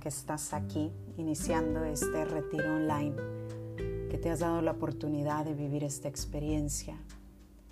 que estás aquí iniciando este retiro online, que te has dado la oportunidad de vivir esta experiencia,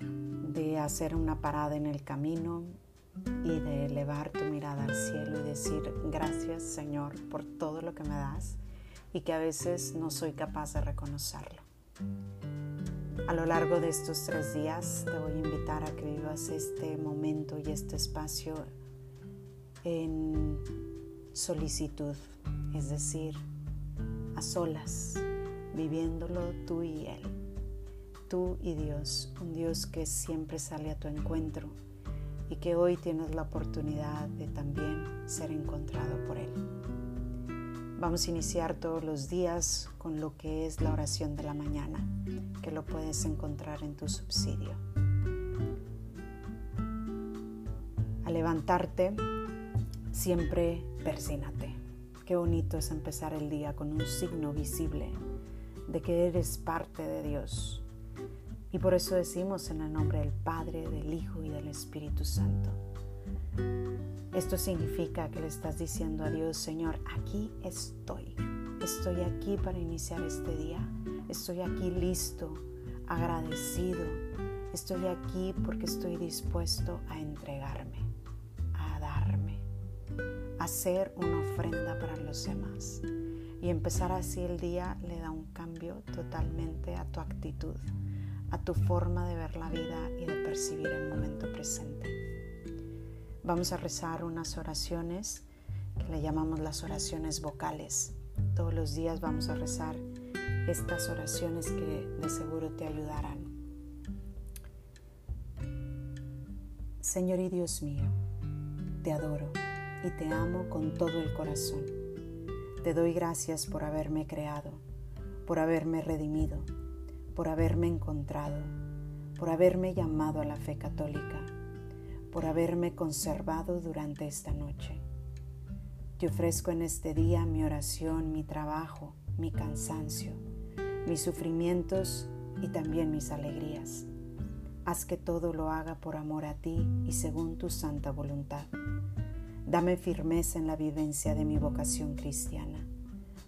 de hacer una parada en el camino y de elevar tu mirada al cielo y decir gracias Señor por todo lo que me das y que a veces no soy capaz de reconocerlo. A lo largo de estos tres días te voy a invitar a que vivas este momento y este espacio en solicitud, es decir, a solas, viviéndolo tú y Él, tú y Dios, un Dios que siempre sale a tu encuentro y que hoy tienes la oportunidad de también ser encontrado por Él. Vamos a iniciar todos los días con lo que es la oración de la mañana, que lo puedes encontrar en tu subsidio. Al levantarte, siempre persínate. Qué bonito es empezar el día con un signo visible de que eres parte de Dios. Y por eso decimos en el nombre del Padre, del Hijo y del Espíritu Santo. Esto significa que le estás diciendo a Dios, Señor, aquí estoy. Estoy aquí para iniciar este día. Estoy aquí listo, agradecido. Estoy aquí porque estoy dispuesto a entregarme, a darme, hacer una ofrenda para los demás. Y empezar así el día le da un cambio totalmente a tu actitud, a tu forma de ver la vida y de percibir el momento presente. Vamos a rezar unas oraciones que le llamamos las oraciones vocales. Todos los días vamos a rezar estas oraciones que de seguro te ayudarán. Señor y Dios mío, te adoro y te amo con todo el corazón. Te doy gracias por haberme creado, por haberme redimido, por haberme encontrado, por haberme llamado a la fe católica por haberme conservado durante esta noche. Te ofrezco en este día mi oración, mi trabajo, mi cansancio, mis sufrimientos y también mis alegrías. Haz que todo lo haga por amor a ti y según tu santa voluntad. Dame firmeza en la vivencia de mi vocación cristiana,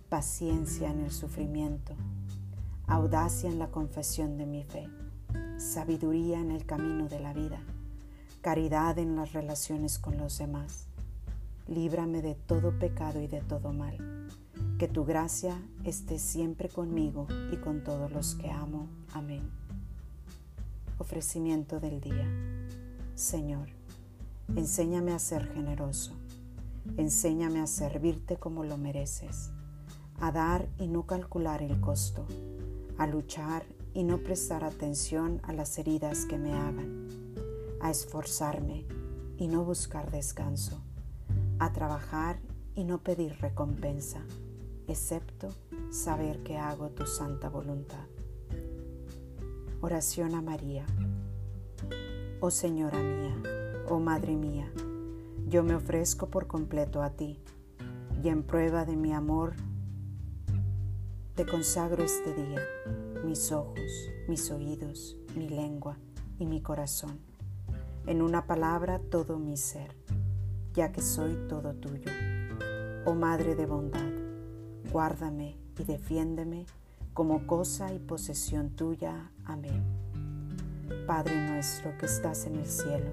paciencia en el sufrimiento, audacia en la confesión de mi fe, sabiduría en el camino de la vida caridad en las relaciones con los demás. Líbrame de todo pecado y de todo mal. Que tu gracia esté siempre conmigo y con todos los que amo. Amén. Ofrecimiento del día. Señor, enséñame a ser generoso. Enséñame a servirte como lo mereces, a dar y no calcular el costo, a luchar y no prestar atención a las heridas que me hagan a esforzarme y no buscar descanso, a trabajar y no pedir recompensa, excepto saber que hago tu santa voluntad. Oración a María. Oh Señora mía, oh Madre mía, yo me ofrezco por completo a ti y en prueba de mi amor te consagro este día, mis ojos, mis oídos, mi lengua y mi corazón en una palabra todo mi ser, ya que soy todo tuyo. Oh Madre de bondad, guárdame y defiéndeme como cosa y posesión tuya. Amén. Padre nuestro que estás en el cielo,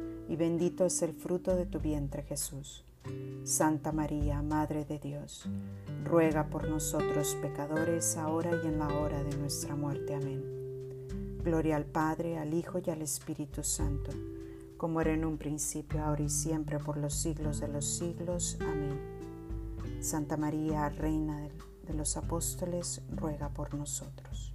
y bendito es el fruto de tu vientre Jesús. Santa María, Madre de Dios, ruega por nosotros pecadores, ahora y en la hora de nuestra muerte. Amén. Gloria al Padre, al Hijo y al Espíritu Santo, como era en un principio, ahora y siempre, por los siglos de los siglos. Amén. Santa María, Reina de los Apóstoles, ruega por nosotros.